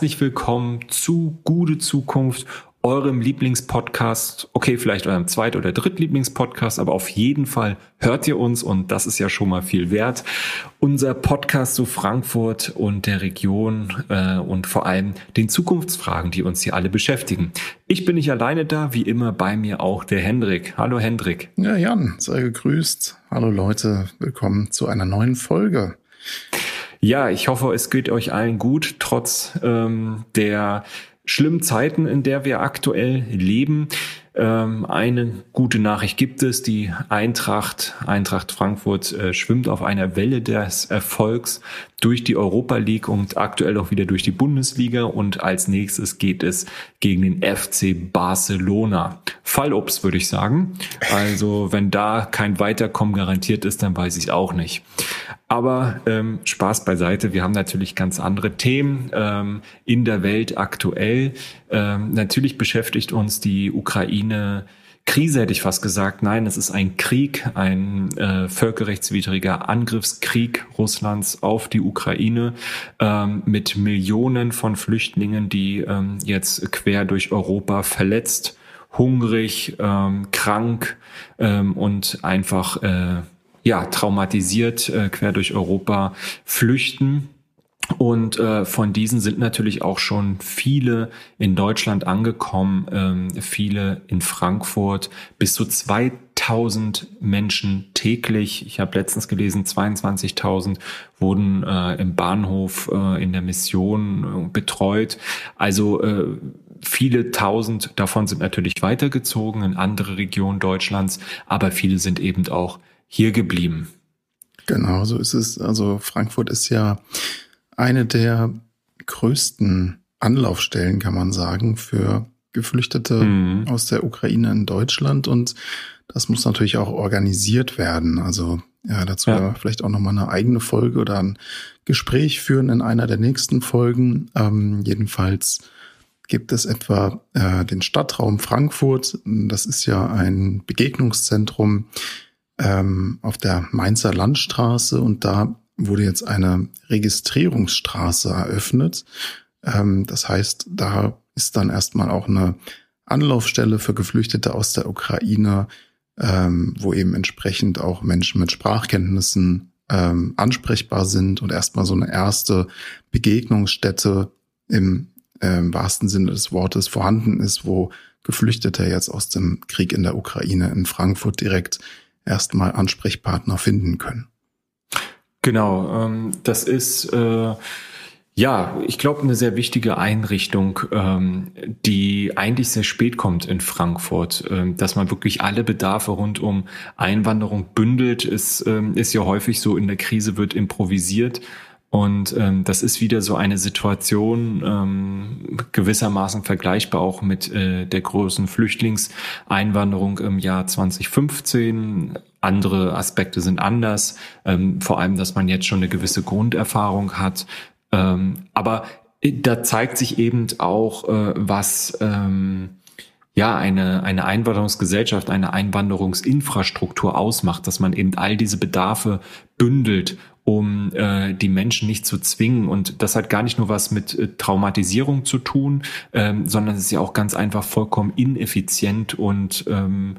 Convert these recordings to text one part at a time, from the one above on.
Herzlich willkommen zu Gute Zukunft, eurem Lieblingspodcast. Okay, vielleicht eurem Zweit- oder Drittlieblingspodcast, aber auf jeden Fall hört ihr uns und das ist ja schon mal viel wert. Unser Podcast zu Frankfurt und der Region äh, und vor allem den Zukunftsfragen, die uns hier alle beschäftigen. Ich bin nicht alleine da, wie immer bei mir auch der Hendrik. Hallo Hendrik. Ja, Jan, sei gegrüßt. Hallo Leute, willkommen zu einer neuen Folge. Ja, ich hoffe, es geht euch allen gut, trotz ähm, der schlimmen Zeiten, in der wir aktuell leben. Ähm, eine gute Nachricht gibt es. Die Eintracht, Eintracht Frankfurt äh, schwimmt auf einer Welle des Erfolgs durch die Europa League und aktuell auch wieder durch die Bundesliga. Und als nächstes geht es gegen den FC Barcelona. Fallups, würde ich sagen. Also wenn da kein Weiterkommen garantiert ist, dann weiß ich auch nicht. Aber ähm, Spaß beiseite, wir haben natürlich ganz andere Themen ähm, in der Welt aktuell. Ähm, natürlich beschäftigt uns die Ukraine. Krise hätte ich fast gesagt. Nein, es ist ein Krieg, ein äh, völkerrechtswidriger Angriffskrieg Russlands auf die Ukraine ähm, mit Millionen von Flüchtlingen, die ähm, jetzt quer durch Europa verletzt, hungrig, ähm, krank ähm, und einfach äh, ja, traumatisiert äh, quer durch Europa flüchten. Und äh, von diesen sind natürlich auch schon viele in Deutschland angekommen, ähm, viele in Frankfurt, bis zu 2000 Menschen täglich. Ich habe letztens gelesen, 22.000 wurden äh, im Bahnhof äh, in der Mission äh, betreut. Also äh, viele tausend davon sind natürlich weitergezogen in andere Regionen Deutschlands, aber viele sind eben auch hier geblieben. Genau, so ist es. Also Frankfurt ist ja eine der größten Anlaufstellen, kann man sagen, für Geflüchtete mhm. aus der Ukraine in Deutschland und das muss natürlich auch organisiert werden. Also ja, dazu ja. vielleicht auch nochmal eine eigene Folge oder ein Gespräch führen in einer der nächsten Folgen. Ähm, jedenfalls gibt es etwa äh, den Stadtraum Frankfurt. Das ist ja ein Begegnungszentrum ähm, auf der Mainzer Landstraße und da wurde jetzt eine Registrierungsstraße eröffnet. Ähm, das heißt, da ist dann erstmal auch eine Anlaufstelle für Geflüchtete aus der Ukraine, ähm, wo eben entsprechend auch Menschen mit Sprachkenntnissen ähm, ansprechbar sind und erstmal so eine erste Begegnungsstätte im äh, wahrsten Sinne des Wortes vorhanden ist, wo Geflüchtete jetzt aus dem Krieg in der Ukraine in Frankfurt direkt erstmal Ansprechpartner finden können. Genau, ähm, das ist äh, ja, ich glaube, eine sehr wichtige Einrichtung, ähm, die eigentlich sehr spät kommt in Frankfurt, ähm, dass man wirklich alle Bedarfe rund um Einwanderung bündelt, ist, ähm, ist ja häufig so, in der Krise wird improvisiert. Und ähm, das ist wieder so eine Situation, ähm, gewissermaßen vergleichbar auch mit äh, der großen Flüchtlingseinwanderung im Jahr 2015. Andere Aspekte sind anders, ähm, vor allem, dass man jetzt schon eine gewisse Grunderfahrung hat. Ähm, aber äh, da zeigt sich eben auch, äh, was ähm, ja eine, eine Einwanderungsgesellschaft, eine Einwanderungsinfrastruktur ausmacht, dass man eben all diese Bedarfe bündelt um äh, die Menschen nicht zu zwingen. Und das hat gar nicht nur was mit äh, Traumatisierung zu tun, ähm, sondern es ist ja auch ganz einfach vollkommen ineffizient und ähm,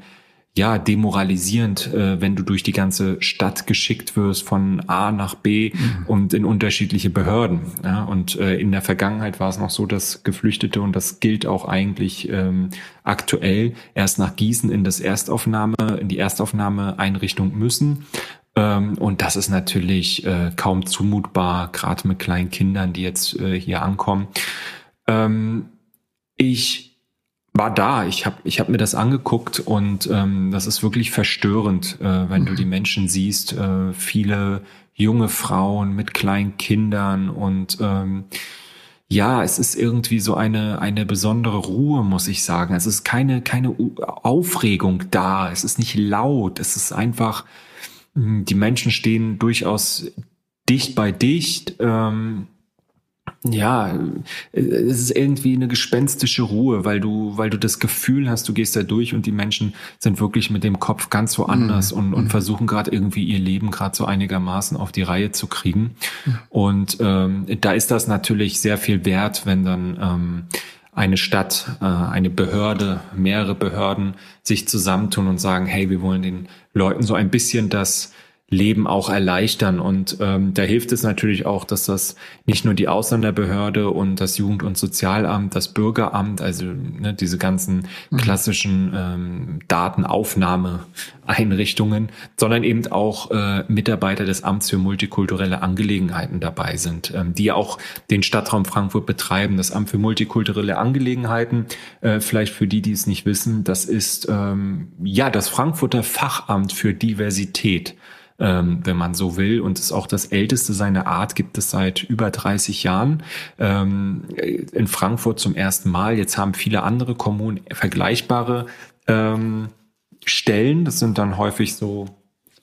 ja, demoralisierend, äh, wenn du durch die ganze Stadt geschickt wirst von A nach B mhm. und in unterschiedliche Behörden. Ja? Und äh, in der Vergangenheit war es noch so, dass Geflüchtete, und das gilt auch eigentlich ähm, aktuell, erst nach Gießen in das Erstaufnahme, in die Erstaufnahmeeinrichtung müssen. Ähm, und das ist natürlich äh, kaum zumutbar, gerade mit kleinen Kindern, die jetzt äh, hier ankommen. Ähm, ich war da, ich habe ich hab mir das angeguckt und ähm, das ist wirklich verstörend, äh, wenn du die Menschen siehst, äh, viele junge Frauen mit kleinen Kindern und ähm, ja, es ist irgendwie so eine, eine besondere Ruhe, muss ich sagen. Es ist keine, keine Aufregung da. Es ist nicht laut. Es ist einfach, die Menschen stehen durchaus dicht bei dicht. Ähm, ja, es ist irgendwie eine gespenstische Ruhe, weil du, weil du das Gefühl hast, du gehst da durch und die Menschen sind wirklich mit dem Kopf ganz woanders mhm. und, und mhm. versuchen gerade irgendwie ihr Leben gerade so einigermaßen auf die Reihe zu kriegen. Mhm. Und ähm, da ist das natürlich sehr viel wert, wenn dann ähm, eine Stadt, äh, eine Behörde, mehrere Behörden sich zusammentun und sagen, hey, wir wollen den Leuten so ein bisschen das Leben auch erleichtern. Und ähm, da hilft es natürlich auch, dass das nicht nur die Ausländerbehörde und das Jugend- und Sozialamt, das Bürgeramt, also ne, diese ganzen mhm. klassischen ähm, Datenaufnahmeeinrichtungen, sondern eben auch äh, Mitarbeiter des Amts für multikulturelle Angelegenheiten dabei sind, ähm, die auch den Stadtraum Frankfurt betreiben. Das Amt für multikulturelle Angelegenheiten, äh, vielleicht für die, die es nicht wissen, das ist ähm, ja das Frankfurter Fachamt für Diversität ähm, wenn man so will. Und ist auch das älteste seiner Art, gibt es seit über 30 Jahren. Ähm, in Frankfurt zum ersten Mal. Jetzt haben viele andere Kommunen vergleichbare ähm, Stellen. Das sind dann häufig so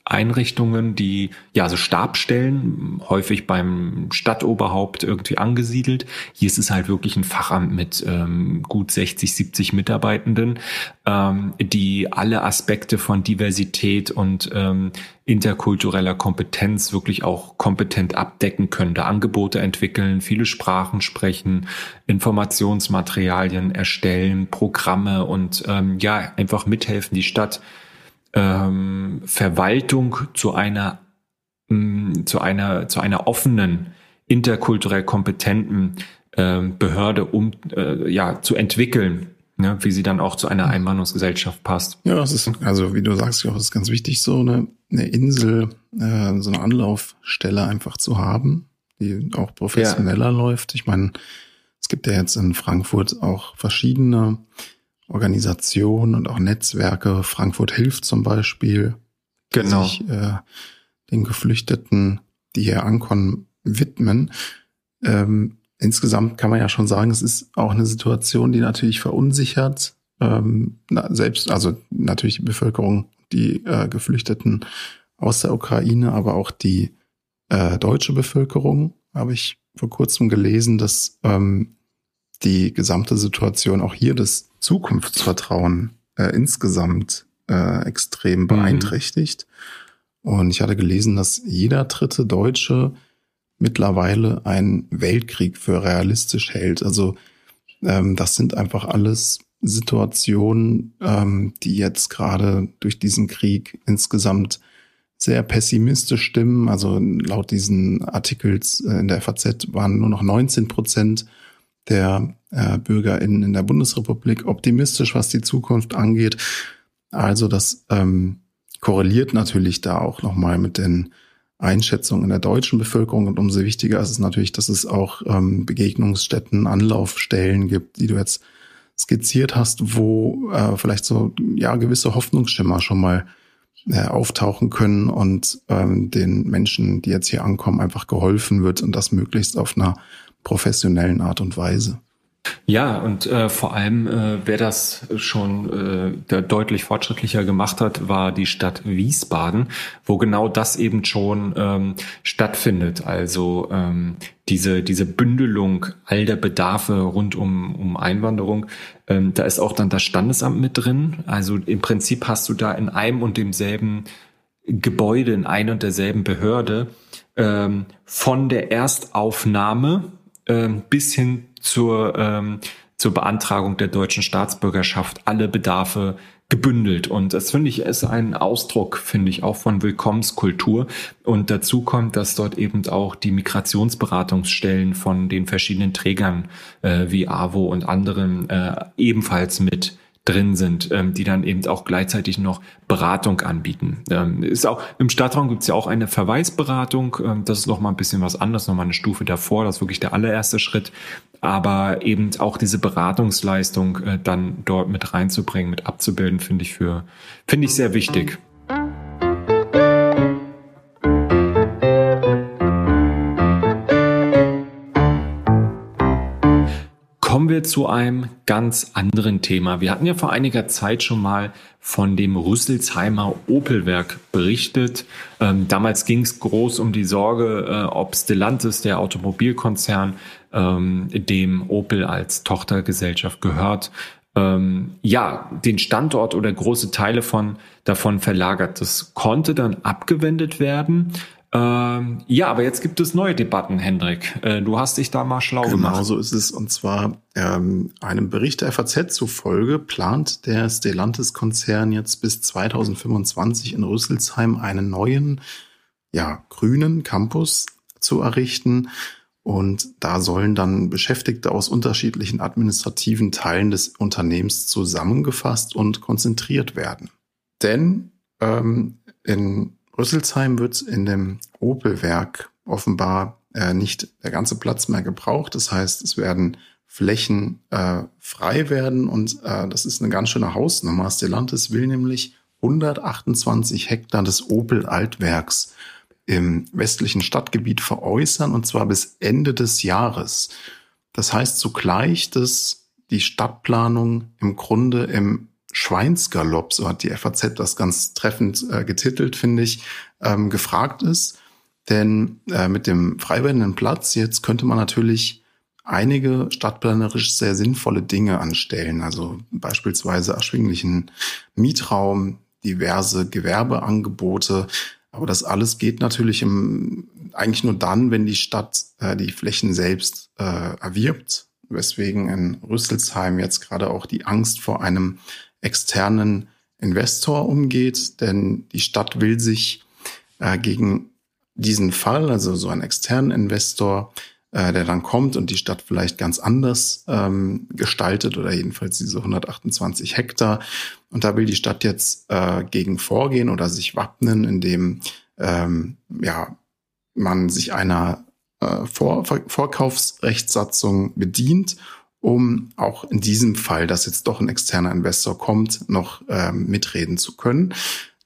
Einrichtungen, die ja so Stabstellen, häufig beim Stadtoberhaupt irgendwie angesiedelt. Hier ist es halt wirklich ein Fachamt mit ähm, gut 60, 70 Mitarbeitenden, ähm, die alle Aspekte von Diversität und ähm, interkultureller Kompetenz wirklich auch kompetent abdecken können, da Angebote entwickeln, viele Sprachen sprechen, Informationsmaterialien erstellen, Programme und ähm, ja, einfach mithelfen, die Stadt ähm, Verwaltung zu einer mh, mm, zu einer zu einer offenen interkulturell kompetenten ähm, Behörde um äh, ja zu entwickeln ne, wie sie dann auch zu einer Einwanderungsgesellschaft passt. Ja, das ist, also wie du sagst, auch ist ganz wichtig, so eine, eine Insel, äh, so eine Anlaufstelle einfach zu haben, die auch professioneller ja. läuft. Ich meine, es gibt ja jetzt in Frankfurt auch verschiedene Organisationen und auch Netzwerke. Frankfurt hilft zum Beispiel, genau. sich äh, den Geflüchteten, die hier ankommen, widmen. Ähm, insgesamt kann man ja schon sagen, es ist auch eine Situation, die natürlich verunsichert. Ähm, na, selbst, also natürlich die Bevölkerung, die äh, Geflüchteten aus der Ukraine, aber auch die äh, deutsche Bevölkerung, habe ich vor kurzem gelesen, dass ähm, die gesamte Situation auch hier das Zukunftsvertrauen äh, insgesamt äh, extrem mhm. beeinträchtigt. Mhm. Und ich hatte gelesen, dass jeder dritte Deutsche mittlerweile einen Weltkrieg für realistisch hält. Also ähm, das sind einfach alles Situationen, ähm, die jetzt gerade durch diesen Krieg insgesamt sehr pessimistisch stimmen. Also laut diesen Artikels äh, in der FAZ waren nur noch 19 Prozent der äh, BürgerInnen in der Bundesrepublik optimistisch, was die Zukunft angeht. Also das ähm, korreliert natürlich da auch nochmal mit den Einschätzungen in der deutschen Bevölkerung. Und umso wichtiger ist es natürlich, dass es auch ähm, Begegnungsstätten, Anlaufstellen gibt, die du jetzt skizziert hast, wo äh, vielleicht so ja gewisse Hoffnungsschimmer schon mal äh, auftauchen können und ähm, den Menschen, die jetzt hier ankommen, einfach geholfen wird und das möglichst auf einer professionellen Art und Weise. Ja, und äh, vor allem, äh, wer das schon äh, deutlich fortschrittlicher gemacht hat, war die Stadt Wiesbaden, wo genau das eben schon ähm, stattfindet. Also ähm, diese, diese Bündelung all der Bedarfe rund um, um Einwanderung. Ähm, da ist auch dann das Standesamt mit drin. Also im Prinzip hast du da in einem und demselben Gebäude, in ein und derselben Behörde ähm, von der Erstaufnahme ähm, bis hin zur, ähm, zur Beantragung der deutschen Staatsbürgerschaft alle Bedarfe gebündelt. Und das finde ich ist ein Ausdruck, finde ich, auch von Willkommenskultur. Und dazu kommt, dass dort eben auch die Migrationsberatungsstellen von den verschiedenen Trägern äh, wie AWO und anderen äh, ebenfalls mit drin sind, ähm, die dann eben auch gleichzeitig noch Beratung anbieten. Ähm, ist auch im Stadtraum gibt es ja auch eine Verweisberatung. Ähm, das ist noch mal ein bisschen was anderes, noch mal eine Stufe davor. Das ist wirklich der allererste Schritt. Aber eben auch diese Beratungsleistung äh, dann dort mit reinzubringen, mit abzubilden, finde ich für finde ich sehr wichtig. Wir zu einem ganz anderen Thema. Wir hatten ja vor einiger Zeit schon mal von dem Rüsselsheimer Opelwerk berichtet. Ähm, damals ging es groß um die Sorge, äh, ob Stellantis, der Automobilkonzern, ähm, dem Opel als Tochtergesellschaft gehört, ähm, ja, den Standort oder große Teile von davon verlagert. Das konnte dann abgewendet werden. Ähm, ja, aber jetzt gibt es neue Debatten, Hendrik. Äh, du hast dich da mal schlau genau gemacht. Genau so ist es. Und zwar ähm, einem Bericht der FAZ zufolge plant der Stellantis-Konzern jetzt bis 2025 in Rüsselsheim einen neuen, ja, grünen Campus zu errichten. Und da sollen dann Beschäftigte aus unterschiedlichen administrativen Teilen des Unternehmens zusammengefasst und konzentriert werden. Denn ähm, in Rüsselsheim wird in dem Opelwerk offenbar äh, nicht der ganze Platz mehr gebraucht. Das heißt, es werden Flächen äh, frei werden und äh, das ist eine ganz schöne Hausnummer. Stellantis will nämlich 128 Hektar des Opel Altwerks im westlichen Stadtgebiet veräußern und zwar bis Ende des Jahres. Das heißt zugleich, dass die Stadtplanung im Grunde im Schweinsgalopp, so hat die FAZ das ganz treffend äh, getitelt, finde ich, ähm, gefragt ist. Denn äh, mit dem frei werdenden Platz jetzt könnte man natürlich einige stadtplanerisch sehr sinnvolle Dinge anstellen. Also beispielsweise erschwinglichen Mietraum, diverse Gewerbeangebote, aber das alles geht natürlich im, eigentlich nur dann, wenn die Stadt äh, die Flächen selbst äh, erwirbt, weswegen in Rüsselsheim jetzt gerade auch die Angst vor einem externen Investor umgeht, denn die Stadt will sich äh, gegen diesen Fall, also so einen externen Investor, äh, der dann kommt und die Stadt vielleicht ganz anders ähm, gestaltet oder jedenfalls diese 128 Hektar. Und da will die Stadt jetzt äh, gegen vorgehen oder sich wappnen, indem ähm, ja, man sich einer äh, Vor Vorkaufsrechtssatzung bedient, um auch in diesem Fall, dass jetzt doch ein externer Investor kommt, noch ähm, mitreden zu können.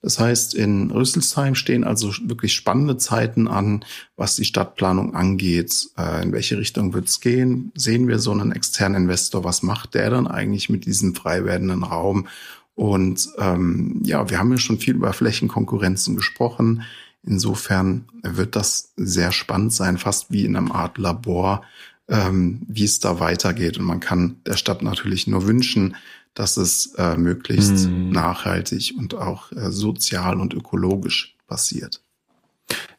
Das heißt, in Rüsselsheim stehen also wirklich spannende Zeiten an, was die Stadtplanung angeht. Äh, in welche Richtung wird es gehen? Sehen wir so einen externen Investor? Was macht der dann eigentlich mit diesem frei werdenden Raum? Und ähm, ja, wir haben ja schon viel über Flächenkonkurrenzen gesprochen. Insofern wird das sehr spannend sein, fast wie in einem Art Labor, ähm, wie es da weitergeht. Und man kann der Stadt natürlich nur wünschen, dass es äh, möglichst hm. nachhaltig und auch äh, sozial und ökologisch passiert.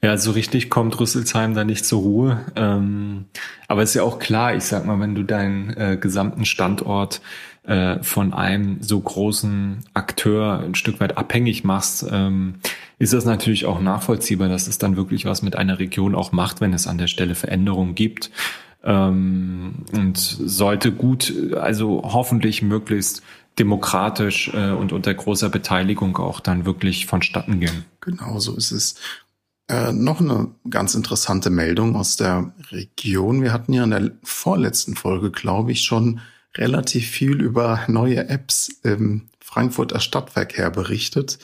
Ja, so richtig kommt Rüsselsheim da nicht zur Ruhe. Ähm, aber ist ja auch klar, ich sag mal, wenn du deinen äh, gesamten Standort äh, von einem so großen Akteur ein Stück weit abhängig machst, ähm, ist das natürlich auch nachvollziehbar, dass es dann wirklich was mit einer Region auch macht, wenn es an der Stelle Veränderungen gibt ähm, und sollte gut, also hoffentlich möglichst demokratisch äh, und unter großer Beteiligung auch dann wirklich vonstatten gehen. Genau so ist es. Äh, noch eine ganz interessante Meldung aus der Region. Wir hatten ja in der vorletzten Folge, glaube ich, schon relativ viel über neue Apps im Frankfurter Stadtverkehr berichtet.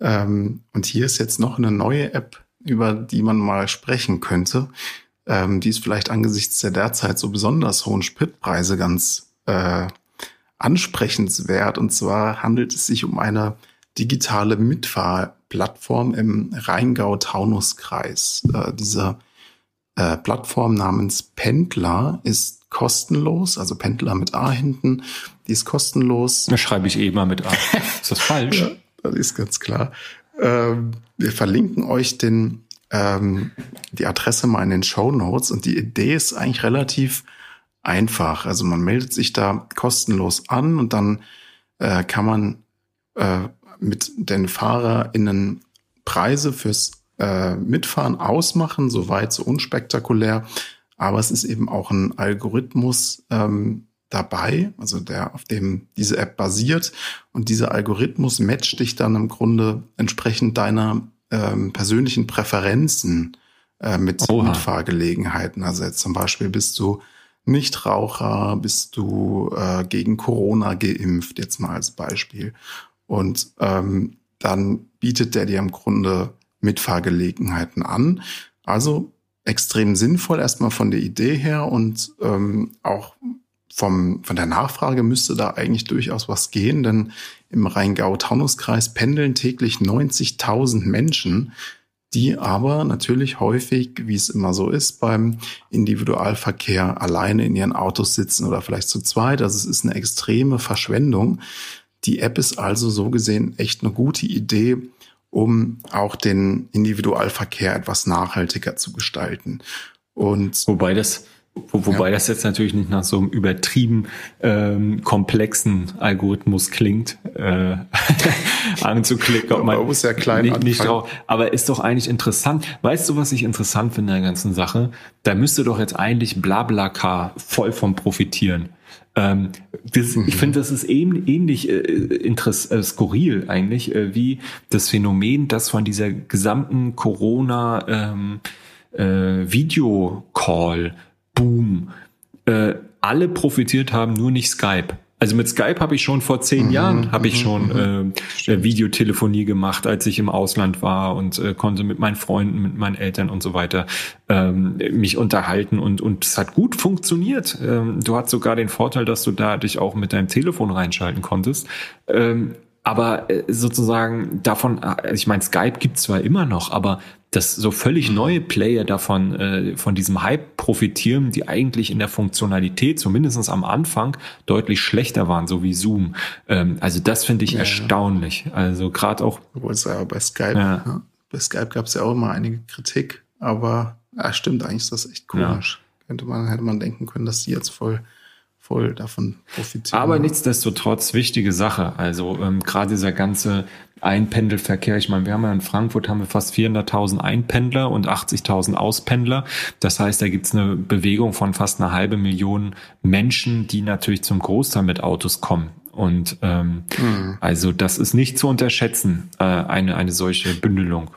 Ähm, und hier ist jetzt noch eine neue App, über die man mal sprechen könnte ähm, die ist vielleicht angesichts der derzeit so besonders hohen Spritpreise ganz äh, ansprechenswert. Und zwar handelt es sich um eine digitale Mitfahrplattform im Rheingau-Taunus-Kreis. Äh, diese äh, Plattform namens Pendler ist kostenlos, also Pendler mit A hinten, die ist kostenlos. Da schreibe ich eh mal mit A. Ist das falsch? ja, das ist ganz klar. Ähm, wir verlinken euch den ähm, die Adresse mal in den Show Notes und die Idee ist eigentlich relativ einfach. Also man meldet sich da kostenlos an und dann äh, kann man äh, mit den FahrerInnen Preise fürs äh, Mitfahren ausmachen, soweit so unspektakulär. Aber es ist eben auch ein Algorithmus ähm, dabei, also der auf dem diese App basiert. Und dieser Algorithmus matcht dich dann im Grunde entsprechend deiner ähm, persönlichen Präferenzen äh, mit, mit Fahrgelegenheiten. Also jetzt zum Beispiel bist du Nichtraucher, bist du äh, gegen Corona geimpft, jetzt mal als Beispiel. Und ähm, dann bietet der dir im Grunde Mitfahrgelegenheiten an. Also extrem sinnvoll erstmal von der Idee her und ähm, auch vom, von der Nachfrage müsste da eigentlich durchaus was gehen, denn im Rheingau-Taunus-Kreis pendeln täglich 90.000 Menschen, die aber natürlich häufig, wie es immer so ist, beim Individualverkehr alleine in ihren Autos sitzen oder vielleicht zu zweit. Also es ist eine extreme Verschwendung. Die App ist also so gesehen echt eine gute Idee, um auch den Individualverkehr etwas nachhaltiger zu gestalten. Und wobei das wo, wobei ja. das jetzt natürlich nicht nach so einem übertrieben ähm, komplexen Algorithmus klingt, äh, anzuklicken, ob man, man muss ja klein nicht, nicht drauf. Aber ist doch eigentlich interessant. Weißt du, was ich interessant finde in der ganzen Sache? Da müsste doch jetzt eigentlich BlaBlaCar voll vom profitieren. Ähm, das, mhm. Ich finde, das ist ähn, ähnlich äh, interess, äh, skurril eigentlich, äh, wie das Phänomen, das von dieser gesamten Corona ähm, äh, Videocall Boom äh, alle profitiert haben, nur nicht Skype. Also mit Skype habe ich schon vor zehn mhm, Jahren habe ich mhm, schon mhm. äh, Videotelefonie gemacht, als ich im Ausland war und äh, konnte mit meinen Freunden, mit meinen Eltern und so weiter ähm, mich unterhalten und und es hat gut funktioniert. Ähm, du hast sogar den Vorteil, dass du da dich auch mit deinem Telefon reinschalten konntest. Ähm, aber äh, sozusagen davon, also ich meine, Skype gibt's zwar immer noch, aber dass so völlig mhm. neue Player davon, äh, von diesem Hype profitieren, die eigentlich in der Funktionalität, zumindest am Anfang, deutlich schlechter waren, so wie Zoom. Ähm, also das finde ich ja, erstaunlich. Also gerade auch. Obwohl es ja bei Skype, ja. Ja, bei Skype gab es ja auch immer einige Kritik, aber ja, stimmt, eigentlich ist das echt komisch. Könnte man, hätte man denken können, dass die jetzt voll voll davon profitieren. Aber nichtsdestotrotz wichtige Sache. Also ähm, gerade dieser ganze Einpendelverkehr. Ich meine, wir haben ja in Frankfurt haben wir fast 400.000 Einpendler und 80.000 Auspendler. Das heißt, da gibt's eine Bewegung von fast einer halbe Million Menschen, die natürlich zum Großteil mit Autos kommen. Und ähm, mhm. also das ist nicht zu unterschätzen, äh, eine, eine solche Bündelung.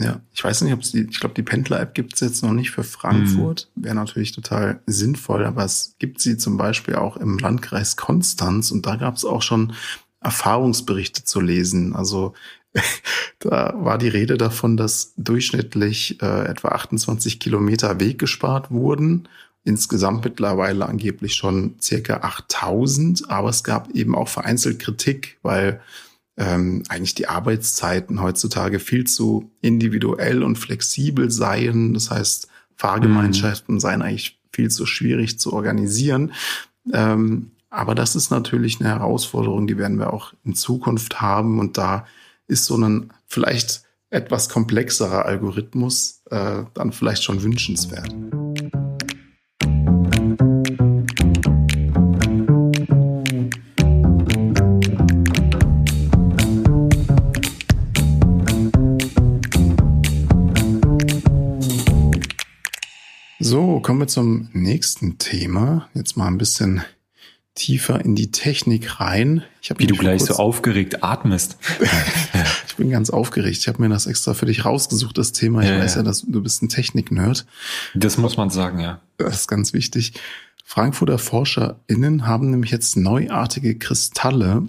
Ja, ich weiß nicht, ob es die, ich glaube, die Pendler-App gibt es jetzt noch nicht für Frankfurt. Mhm. Wäre natürlich total sinnvoll, aber es gibt sie zum Beispiel auch im Landkreis Konstanz und da gab es auch schon Erfahrungsberichte zu lesen. Also da war die Rede davon, dass durchschnittlich äh, etwa 28 Kilometer Weg gespart wurden. Insgesamt mittlerweile angeblich schon circa 8000, aber es gab eben auch vereinzelt Kritik, weil ähm, eigentlich die Arbeitszeiten heutzutage viel zu individuell und flexibel seien. Das heißt, Fahrgemeinschaften mhm. seien eigentlich viel zu schwierig zu organisieren. Ähm, aber das ist natürlich eine Herausforderung, die werden wir auch in Zukunft haben. Und da ist so ein vielleicht etwas komplexerer Algorithmus äh, dann vielleicht schon wünschenswert. Kommen wir zum nächsten Thema. Jetzt mal ein bisschen tiefer in die Technik rein. Ich Wie du gleich so aufgeregt atmest. ich bin ganz aufgeregt. Ich habe mir das extra für dich rausgesucht, das Thema. Ich ja, weiß ja, dass du bist ein Technik-Nerd. Das muss man sagen, ja. Das ist ganz wichtig. Frankfurter ForscherInnen haben nämlich jetzt neuartige Kristalle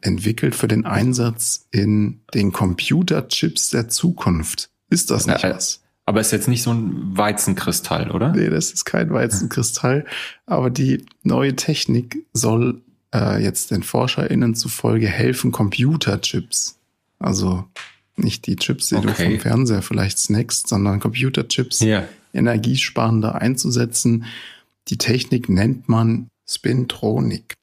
entwickelt für den Einsatz in den Computerchips der Zukunft. Ist das nicht ja, was? Aber ist jetzt nicht so ein Weizenkristall, oder? Nee, das ist kein Weizenkristall. Aber die neue Technik soll äh, jetzt den ForscherInnen zufolge helfen, Computerchips, also nicht die Chips, die okay. du vom Fernseher vielleicht snackst, sondern Computerchips yeah. energiesparender einzusetzen. Die Technik nennt man Spintronik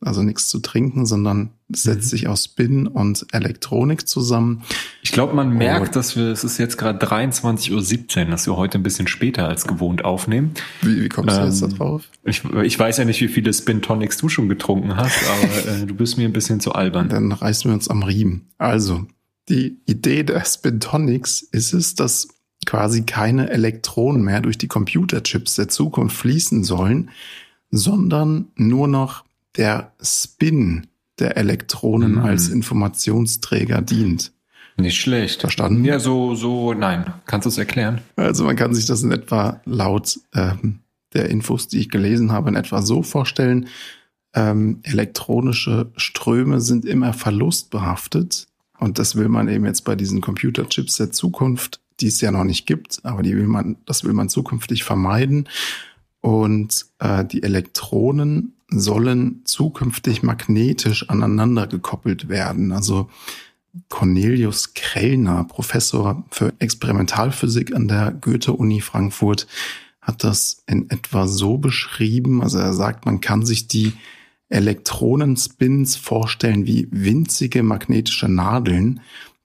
also nichts zu trinken, sondern setzt mhm. sich aus Spin und Elektronik zusammen. Ich glaube, man merkt, oh. dass wir, es ist jetzt gerade 23.17 Uhr, dass wir heute ein bisschen später als gewohnt aufnehmen. Wie, wie kommst du ähm, jetzt da drauf? Ich, ich weiß ja nicht, wie viele Spin Tonics du schon getrunken hast, aber äh, du bist mir ein bisschen zu albern. Dann reißen wir uns am Riemen. Also, die Idee der Spin Tonics ist es, dass quasi keine Elektronen mehr durch die Computerchips der Zukunft fließen sollen, sondern nur noch der Spin der Elektronen mhm. als Informationsträger dient. Nicht schlecht. Verstanden? Ja, so, so, nein. Kannst du es erklären? Also man kann sich das in etwa laut ähm, der Infos, die ich gelesen habe, in etwa so vorstellen. Ähm, elektronische Ströme sind immer verlustbehaftet. Und das will man eben jetzt bei diesen Computerchips der Zukunft, die es ja noch nicht gibt, aber die will man, das will man zukünftig vermeiden. Und äh, die Elektronen sollen zukünftig magnetisch aneinander gekoppelt werden. Also Cornelius Krellner, Professor für Experimentalphysik an der Goethe-Uni Frankfurt, hat das in etwa so beschrieben. Also er sagt, man kann sich die Elektronenspins vorstellen wie winzige magnetische Nadeln,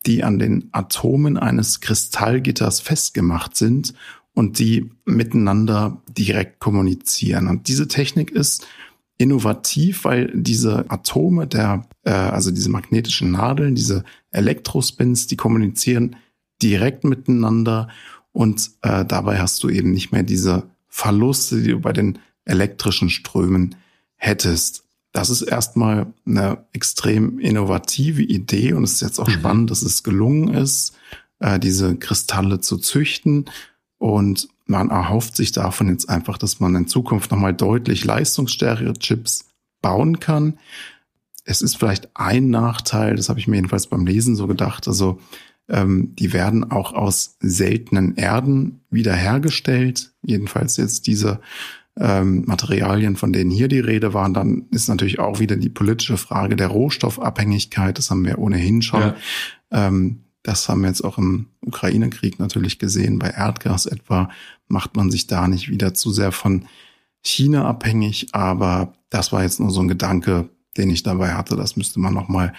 die an den Atomen eines Kristallgitters festgemacht sind und die miteinander direkt kommunizieren. Und diese Technik ist innovativ, weil diese Atome der, äh, also diese magnetischen Nadeln, diese Elektrospins, die kommunizieren direkt miteinander und äh, dabei hast du eben nicht mehr diese Verluste, die du bei den elektrischen Strömen hättest. Das ist erstmal eine extrem innovative Idee und es ist jetzt auch mhm. spannend, dass es gelungen ist, äh, diese Kristalle zu züchten. Und man erhofft sich davon jetzt einfach, dass man in Zukunft nochmal deutlich leistungsstärkere Chips bauen kann. Es ist vielleicht ein Nachteil, das habe ich mir jedenfalls beim Lesen so gedacht. Also ähm, die werden auch aus seltenen Erden wiederhergestellt. Jedenfalls jetzt diese ähm, Materialien, von denen hier die Rede war, dann ist natürlich auch wieder die politische Frage der Rohstoffabhängigkeit. Das haben wir ohnehin schon. Ja. Ähm, das haben wir jetzt auch im Ukraine-Krieg natürlich gesehen. Bei Erdgas etwa macht man sich da nicht wieder zu sehr von China abhängig. Aber das war jetzt nur so ein Gedanke, den ich dabei hatte. Das müsste man noch mal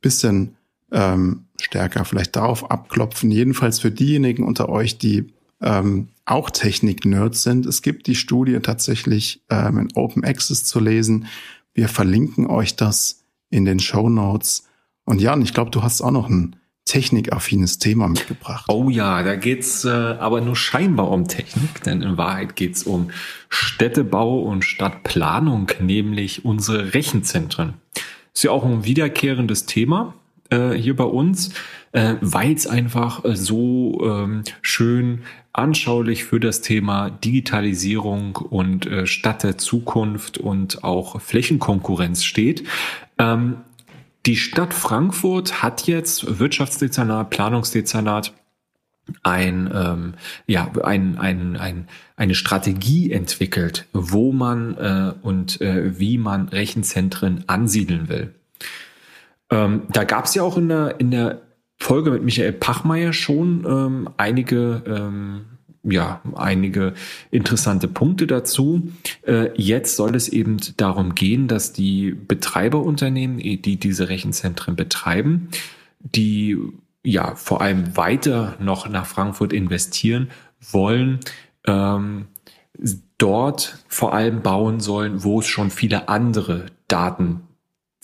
bisschen ähm, stärker vielleicht darauf abklopfen. Jedenfalls für diejenigen unter euch, die ähm, auch Technik-Nerds sind. Es gibt die Studie tatsächlich ähm, in Open Access zu lesen. Wir verlinken euch das in den Show Notes. Und Jan, ich glaube, du hast auch noch ein technikaffines Thema mitgebracht. Oh ja, da geht's äh, aber nur scheinbar um Technik, denn in Wahrheit geht's um Städtebau und Stadtplanung, nämlich unsere Rechenzentren. Ist ja auch ein wiederkehrendes Thema äh, hier bei uns, äh, weil es einfach äh, so ähm, schön anschaulich für das Thema Digitalisierung und äh, Stadt der Zukunft und auch Flächenkonkurrenz steht. Ähm, die Stadt Frankfurt hat jetzt Wirtschaftsdezernat, Planungsdezernat ein, ähm, ja, ein, ein, ein, eine Strategie entwickelt, wo man äh, und äh, wie man Rechenzentren ansiedeln will. Ähm, da gab es ja auch in der, in der Folge mit Michael Pachmeier schon ähm, einige, ähm, ja, einige interessante Punkte dazu. Äh, jetzt soll es eben darum gehen, dass die Betreiberunternehmen, die diese Rechenzentren betreiben, die ja vor allem weiter noch nach Frankfurt investieren wollen, ähm, dort vor allem bauen sollen, wo es schon viele andere Daten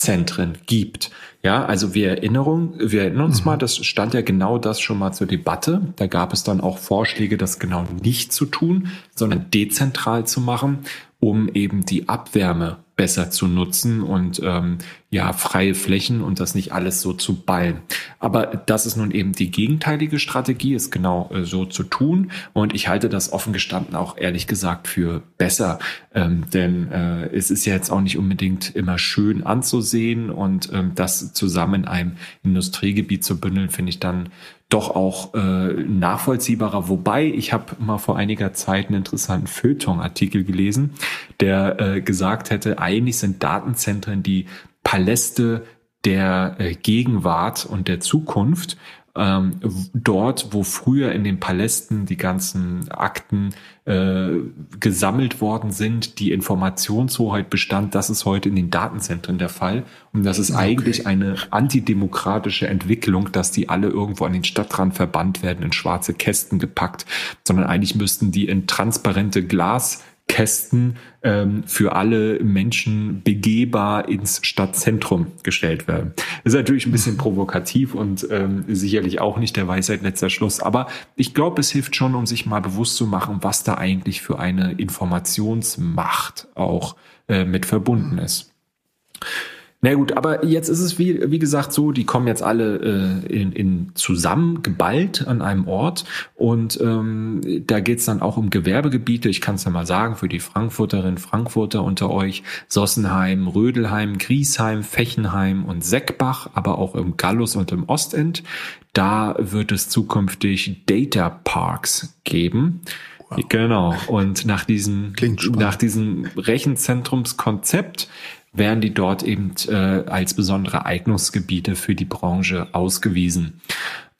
Zentren gibt. Ja, also wir erinnern, wir erinnern uns mhm. mal, das stand ja genau das schon mal zur Debatte. Da gab es dann auch Vorschläge, das genau nicht zu tun, sondern dezentral zu machen, um eben die Abwärme besser zu nutzen und ähm, ja, freie Flächen und das nicht alles so zu ballen. Aber das ist nun eben die gegenteilige Strategie, ist genau äh, so zu tun. Und ich halte das offen gestanden auch ehrlich gesagt für besser. Ähm, denn äh, es ist ja jetzt auch nicht unbedingt immer schön anzusehen und ähm, das zusammen in einem Industriegebiet zu bündeln, finde ich dann doch auch äh, nachvollziehbarer. Wobei, ich habe mal vor einiger Zeit einen interessanten Feuilleton-Artikel gelesen, der äh, gesagt hätte, eigentlich sind Datenzentren die Paläste der äh, Gegenwart und der Zukunft ähm, dort, wo früher in den Palästen die ganzen Akten äh, gesammelt worden sind, die Informationshoheit bestand, das ist heute in den Datenzentren der Fall. Und das ist okay. eigentlich eine antidemokratische Entwicklung, dass die alle irgendwo an den Stadtrand verbannt werden, in schwarze Kästen gepackt, sondern eigentlich müssten die in transparente Glas Kästen ähm, für alle Menschen begehbar ins Stadtzentrum gestellt werden. Das ist natürlich ein bisschen provokativ und ähm, sicherlich auch nicht der Weisheit letzter Schluss. Aber ich glaube, es hilft schon, um sich mal bewusst zu machen, was da eigentlich für eine Informationsmacht auch äh, mit verbunden ist. Na gut, aber jetzt ist es wie, wie gesagt so, die kommen jetzt alle äh, in, in zusammen geballt an einem Ort und ähm, da geht's dann auch um Gewerbegebiete. Ich kann es ja mal sagen, für die Frankfurterinnen, Frankfurter unter euch, Sossenheim, Rödelheim, Griesheim, Fechenheim und Seckbach, aber auch im Gallus und im Ostend. Da wird es zukünftig Data Parks geben. Wow. Genau. Und nach diesem, nach diesem Rechenzentrumskonzept werden die dort eben äh, als besondere Eignungsgebiete für die Branche ausgewiesen.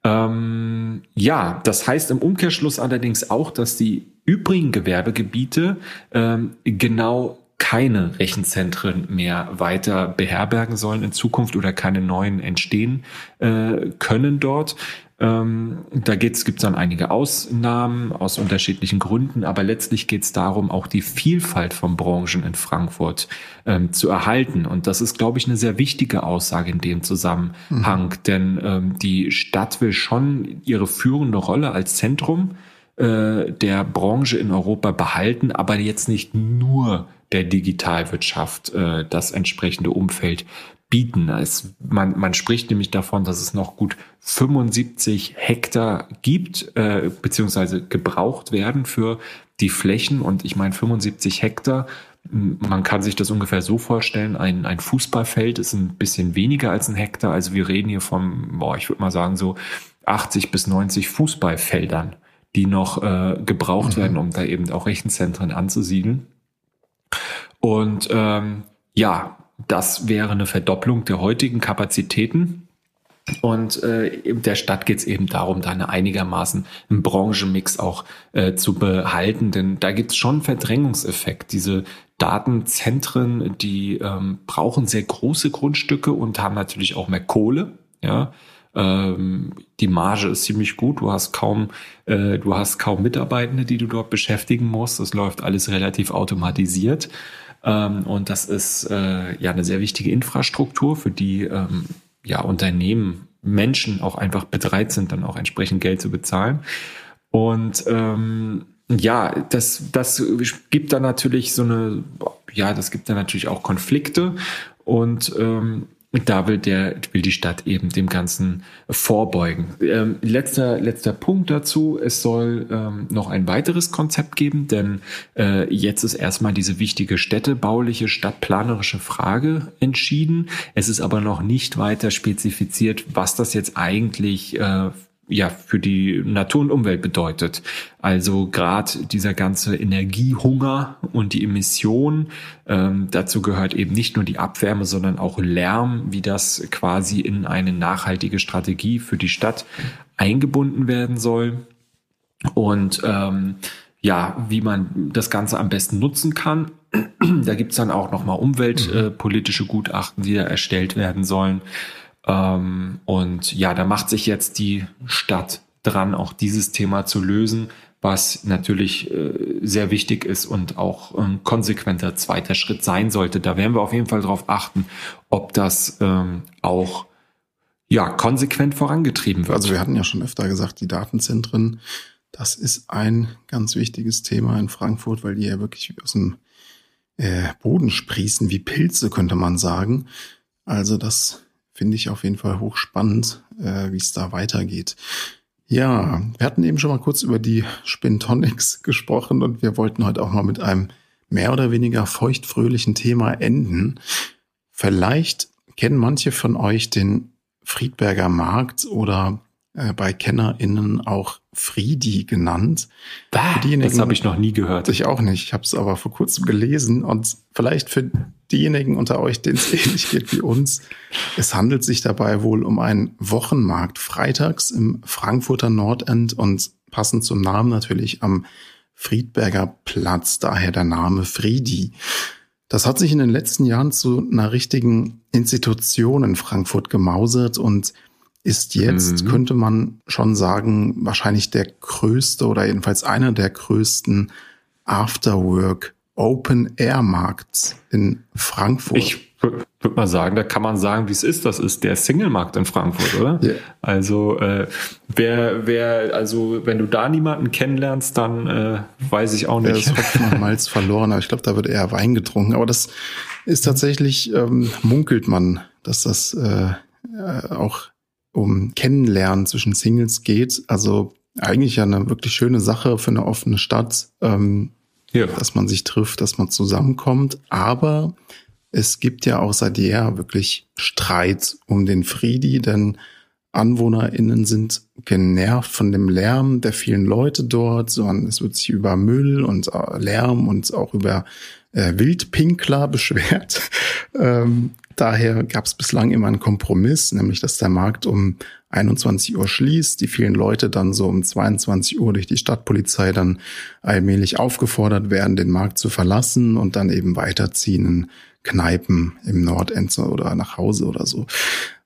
Ähm, ja, das heißt im Umkehrschluss allerdings auch, dass die übrigen Gewerbegebiete ähm, genau keine Rechenzentren mehr weiter beherbergen sollen in Zukunft oder keine neuen entstehen äh, können dort. Ähm, da gibt es dann einige Ausnahmen aus unterschiedlichen Gründen, aber letztlich geht es darum, auch die Vielfalt von Branchen in Frankfurt ähm, zu erhalten. Und das ist, glaube ich, eine sehr wichtige Aussage in dem Zusammenhang, mhm. denn ähm, die Stadt will schon ihre führende Rolle als Zentrum äh, der Branche in Europa behalten, aber jetzt nicht nur der Digitalwirtschaft äh, das entsprechende Umfeld bieten. Es, man, man spricht nämlich davon, dass es noch gut 75 Hektar gibt, äh, beziehungsweise gebraucht werden für die Flächen. Und ich meine, 75 Hektar, man kann sich das ungefähr so vorstellen, ein, ein Fußballfeld ist ein bisschen weniger als ein Hektar. Also wir reden hier von, boah, ich würde mal sagen, so 80 bis 90 Fußballfeldern, die noch äh, gebraucht mhm. werden, um da eben auch Rechenzentren anzusiedeln. Und ähm, ja, das wäre eine Verdopplung der heutigen Kapazitäten. Und äh, der Stadt geht es eben darum, da eine einigermaßen einen Branchenmix auch äh, zu behalten, denn da gibt es schon Verdrängungseffekt. Diese Datenzentren, die ähm, brauchen sehr große Grundstücke und haben natürlich auch mehr Kohle. Ja, ähm, die Marge ist ziemlich gut. Du hast kaum, äh, du hast kaum Mitarbeitende, die du dort beschäftigen musst. Das läuft alles relativ automatisiert. Ähm, und das ist äh, ja eine sehr wichtige Infrastruktur, für die ähm, ja Unternehmen, Menschen auch einfach bereit sind, dann auch entsprechend Geld zu bezahlen. Und ähm, ja, das, das gibt dann natürlich so eine, ja, das gibt dann natürlich auch Konflikte. Und ähm, da will der, will die Stadt eben dem Ganzen vorbeugen. Ähm, letzter, letzter Punkt dazu. Es soll ähm, noch ein weiteres Konzept geben, denn äh, jetzt ist erstmal diese wichtige städtebauliche, stadtplanerische Frage entschieden. Es ist aber noch nicht weiter spezifiziert, was das jetzt eigentlich äh, ja für die Natur und Umwelt bedeutet. Also gerade dieser ganze Energiehunger und die Emission, ähm, dazu gehört eben nicht nur die Abwärme, sondern auch Lärm, wie das quasi in eine nachhaltige Strategie für die Stadt eingebunden werden soll. Und ähm, ja, wie man das Ganze am besten nutzen kann. da gibt's dann auch nochmal umweltpolitische Gutachten, die da erstellt werden sollen. Ähm, und ja, da macht sich jetzt die Stadt dran, auch dieses Thema zu lösen, was natürlich äh, sehr wichtig ist und auch ein konsequenter zweiter Schritt sein sollte. Da werden wir auf jeden Fall darauf achten, ob das ähm, auch ja konsequent vorangetrieben wird. Also wir hatten ja schon öfter gesagt, die Datenzentren, das ist ein ganz wichtiges Thema in Frankfurt, weil die ja wirklich aus dem äh, Boden sprießen, wie Pilze, könnte man sagen. Also das finde ich auf jeden Fall hochspannend, äh, wie es da weitergeht. Ja, wir hatten eben schon mal kurz über die Spintonics gesprochen und wir wollten heute auch mal mit einem mehr oder weniger feuchtfröhlichen Thema enden. Vielleicht kennen manche von euch den Friedberger Markt oder äh, bei KennerInnen auch Friedi genannt. Bah, das habe ich noch nie gehört. Ich auch nicht. Ich habe es aber vor kurzem gelesen und vielleicht für diejenigen unter euch, denen es ähnlich geht wie uns, es handelt sich dabei wohl um einen Wochenmarkt freitags im Frankfurter Nordend und passend zum Namen natürlich am Friedberger Platz, daher der Name Friedi. Das hat sich in den letzten Jahren zu einer richtigen Institution in Frankfurt gemausert und ist jetzt, mhm. könnte man schon sagen, wahrscheinlich der größte oder jedenfalls einer der größten Afterwork Open Air Markts in Frankfurt. Ich würde würd mal sagen, da kann man sagen, wie es ist. Das ist der Single-Markt in Frankfurt, oder? Yeah. Also äh, wer, wer, also wenn du da niemanden kennenlernst, dann äh, weiß ich auch nicht. Ja, das Hopfen und Malz verloren, aber ich glaube, da wird eher Wein getrunken. Aber das ist tatsächlich, ähm, munkelt man, dass das äh auch um Kennenlernen zwischen Singles geht. Also eigentlich ja eine wirklich schöne Sache für eine offene Stadt, ähm, ja. dass man sich trifft, dass man zusammenkommt. Aber es gibt ja auch seit jeher wirklich Streit um den Friedi, denn AnwohnerInnen sind genervt von dem Lärm der vielen Leute dort, sondern es wird sich über Müll und äh, Lärm und auch über äh, Wildpinkler beschwert. ähm, daher gab es bislang immer einen Kompromiss, nämlich dass der Markt um 21 Uhr schließt, die vielen Leute dann so um 22 Uhr durch die Stadtpolizei dann allmählich aufgefordert werden, den Markt zu verlassen und dann eben weiterziehen in Kneipen im Nordend oder nach Hause oder so.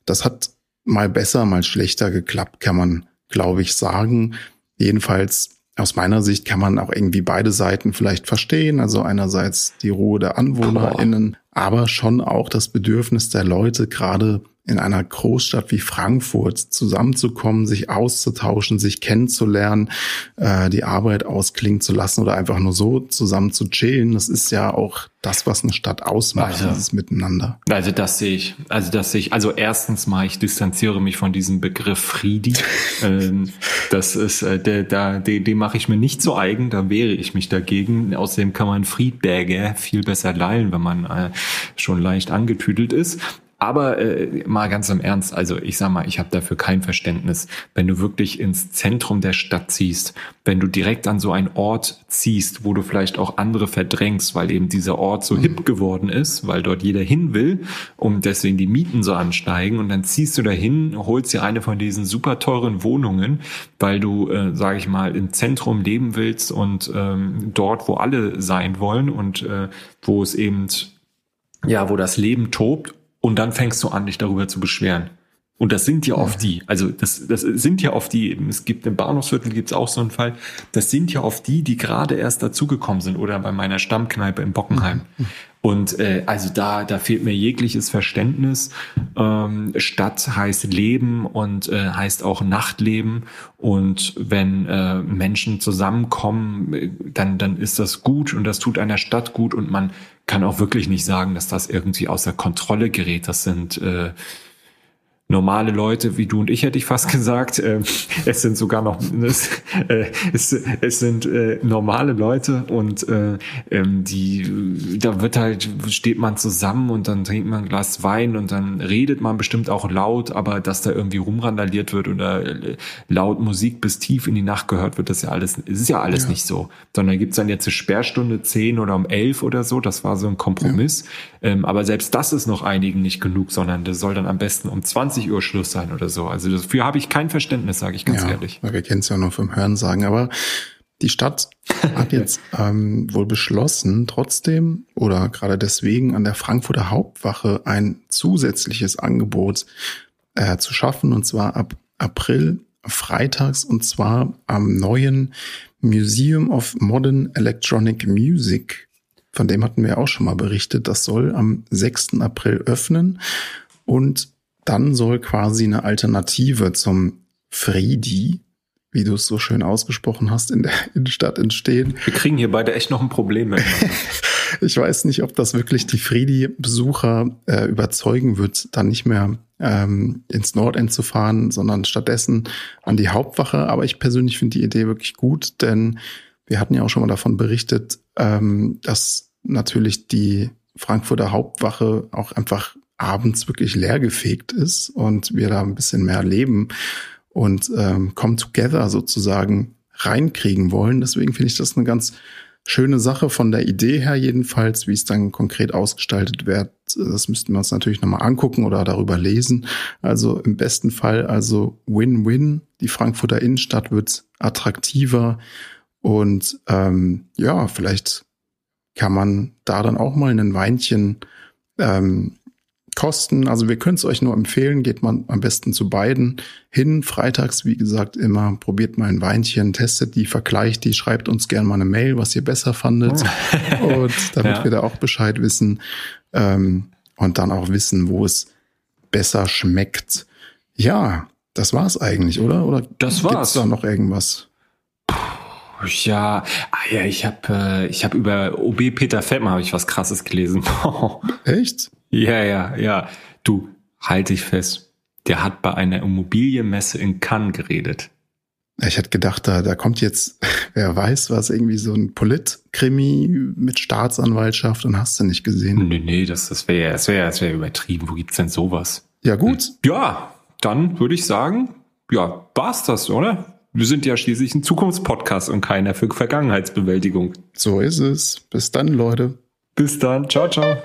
Das hat mal besser, mal schlechter geklappt, kann man, glaube ich, sagen. Jedenfalls aus meiner Sicht kann man auch irgendwie beide Seiten vielleicht verstehen. Also einerseits die Ruhe der AnwohnerInnen, aber schon auch das Bedürfnis der Leute, gerade in einer Großstadt wie Frankfurt zusammenzukommen, sich auszutauschen, sich kennenzulernen, äh, die Arbeit ausklingen zu lassen oder einfach nur so zusammen zu chillen. Das ist ja auch das, was eine Stadt ausmacht, also, dieses Miteinander. Also das sehe ich. Also das sehe ich. Also erstens mal, ich distanziere mich von diesem Begriff Friedi. ähm, das ist, äh, der, da, den, den mache ich mir nicht so eigen, da wehre ich mich dagegen. Außerdem kann man Friedberger viel besser leihen, wenn man äh, schon leicht angetüdelt ist. Aber äh, mal ganz im Ernst, also ich sag mal, ich habe dafür kein Verständnis. Wenn du wirklich ins Zentrum der Stadt ziehst, wenn du direkt an so einen Ort ziehst, wo du vielleicht auch andere verdrängst, weil eben dieser Ort so hip geworden ist, weil dort jeder hin will und deswegen die Mieten so ansteigen und dann ziehst du dahin, holst dir eine von diesen super teuren Wohnungen, weil du, äh, sage ich mal, im Zentrum leben willst und ähm, dort, wo alle sein wollen und äh, wo es eben ja, wo das Leben tobt und dann fängst du an, dich darüber zu beschweren. Und das sind ja oft die, also das, das sind ja oft die, es gibt im Bahnhofsviertel gibt es auch so einen Fall, das sind ja oft die, die gerade erst dazugekommen sind oder bei meiner Stammkneipe in Bockenheim. Und äh, also da, da fehlt mir jegliches Verständnis. Ähm, Stadt heißt Leben und äh, heißt auch Nachtleben. Und wenn äh, Menschen zusammenkommen, äh, dann, dann ist das gut und das tut einer Stadt gut und man kann auch wirklich nicht sagen, dass das irgendwie außer Kontrolle gerät. Das sind äh, normale Leute wie du und ich, hätte ich fast gesagt. Äh, es sind sogar noch, es, äh, es, es sind äh, normale Leute und äh, ähm, die, da wird halt, steht man zusammen und dann trinkt man ein Glas Wein und dann redet man bestimmt auch laut, aber dass da irgendwie rumrandaliert wird oder äh, laut Musik bis tief in die Nacht gehört wird, das ist ja alles, ist ja alles ja. nicht so. Sondern gibt's dann jetzt eine Sperrstunde 10 oder um 11 oder so, das war so ein Kompromiss. Ja. Ähm, aber selbst das ist noch einigen nicht genug, sondern das soll dann am besten um 20 20 Uhr Schluss sein oder so. Also dafür habe ich kein Verständnis, sage ich ganz ja, ehrlich. Wir kennen es ja nur vom Hören sagen, aber die Stadt hat jetzt ähm, wohl beschlossen, trotzdem oder gerade deswegen an der Frankfurter Hauptwache ein zusätzliches Angebot äh, zu schaffen, und zwar ab April freitags, und zwar am neuen Museum of Modern Electronic Music. Von dem hatten wir auch schon mal berichtet. Das soll am 6. April öffnen und dann soll quasi eine Alternative zum Friedi, wie du es so schön ausgesprochen hast, in der Innenstadt entstehen. Wir kriegen hier beide echt noch ein Problem. ich weiß nicht, ob das wirklich die Friedi-Besucher äh, überzeugen wird, dann nicht mehr ähm, ins Nordend zu fahren, sondern stattdessen an die Hauptwache. Aber ich persönlich finde die Idee wirklich gut, denn wir hatten ja auch schon mal davon berichtet, ähm, dass natürlich die Frankfurter Hauptwache auch einfach abends wirklich leergefegt ist und wir da ein bisschen mehr leben und ähm, Come Together sozusagen reinkriegen wollen. Deswegen finde ich das eine ganz schöne Sache von der Idee her jedenfalls, wie es dann konkret ausgestaltet wird. Das müssten wir uns natürlich nochmal angucken oder darüber lesen. Also im besten Fall also Win-Win. Die Frankfurter Innenstadt wird attraktiver und ähm, ja, vielleicht kann man da dann auch mal ein Weinchen ähm, Kosten, also wir können es euch nur empfehlen, geht man am besten zu beiden hin. Freitags, wie gesagt, immer probiert mal ein Weinchen, testet die, vergleicht die, schreibt uns gerne mal eine Mail, was ihr besser fandet. und damit ja. wir da auch Bescheid wissen ähm, und dann auch wissen, wo es besser schmeckt. Ja, das war's eigentlich, oder? Oder das war's. Gibt's da noch irgendwas? Ja, ah ja, ich habe äh, ich habe über OB Peter Feldmann habe ich was krasses gelesen. Echt? Ja, ja, ja. Du, halt dich fest. Der hat bei einer Immobilienmesse in Cannes geredet. Ich hätte gedacht, da, da kommt jetzt, wer weiß was, irgendwie so ein Polit-Krimi mit Staatsanwaltschaft und hast du nicht gesehen. Nee, nee, das, das wäre das wär, das wär übertrieben. Wo gibt's denn sowas? Ja, gut. Ja, dann würde ich sagen, ja, war's das, oder? Wir sind ja schließlich ein Zukunftspodcast und keiner für Vergangenheitsbewältigung. So ist es. Bis dann, Leute. Bis dann. Ciao, ciao.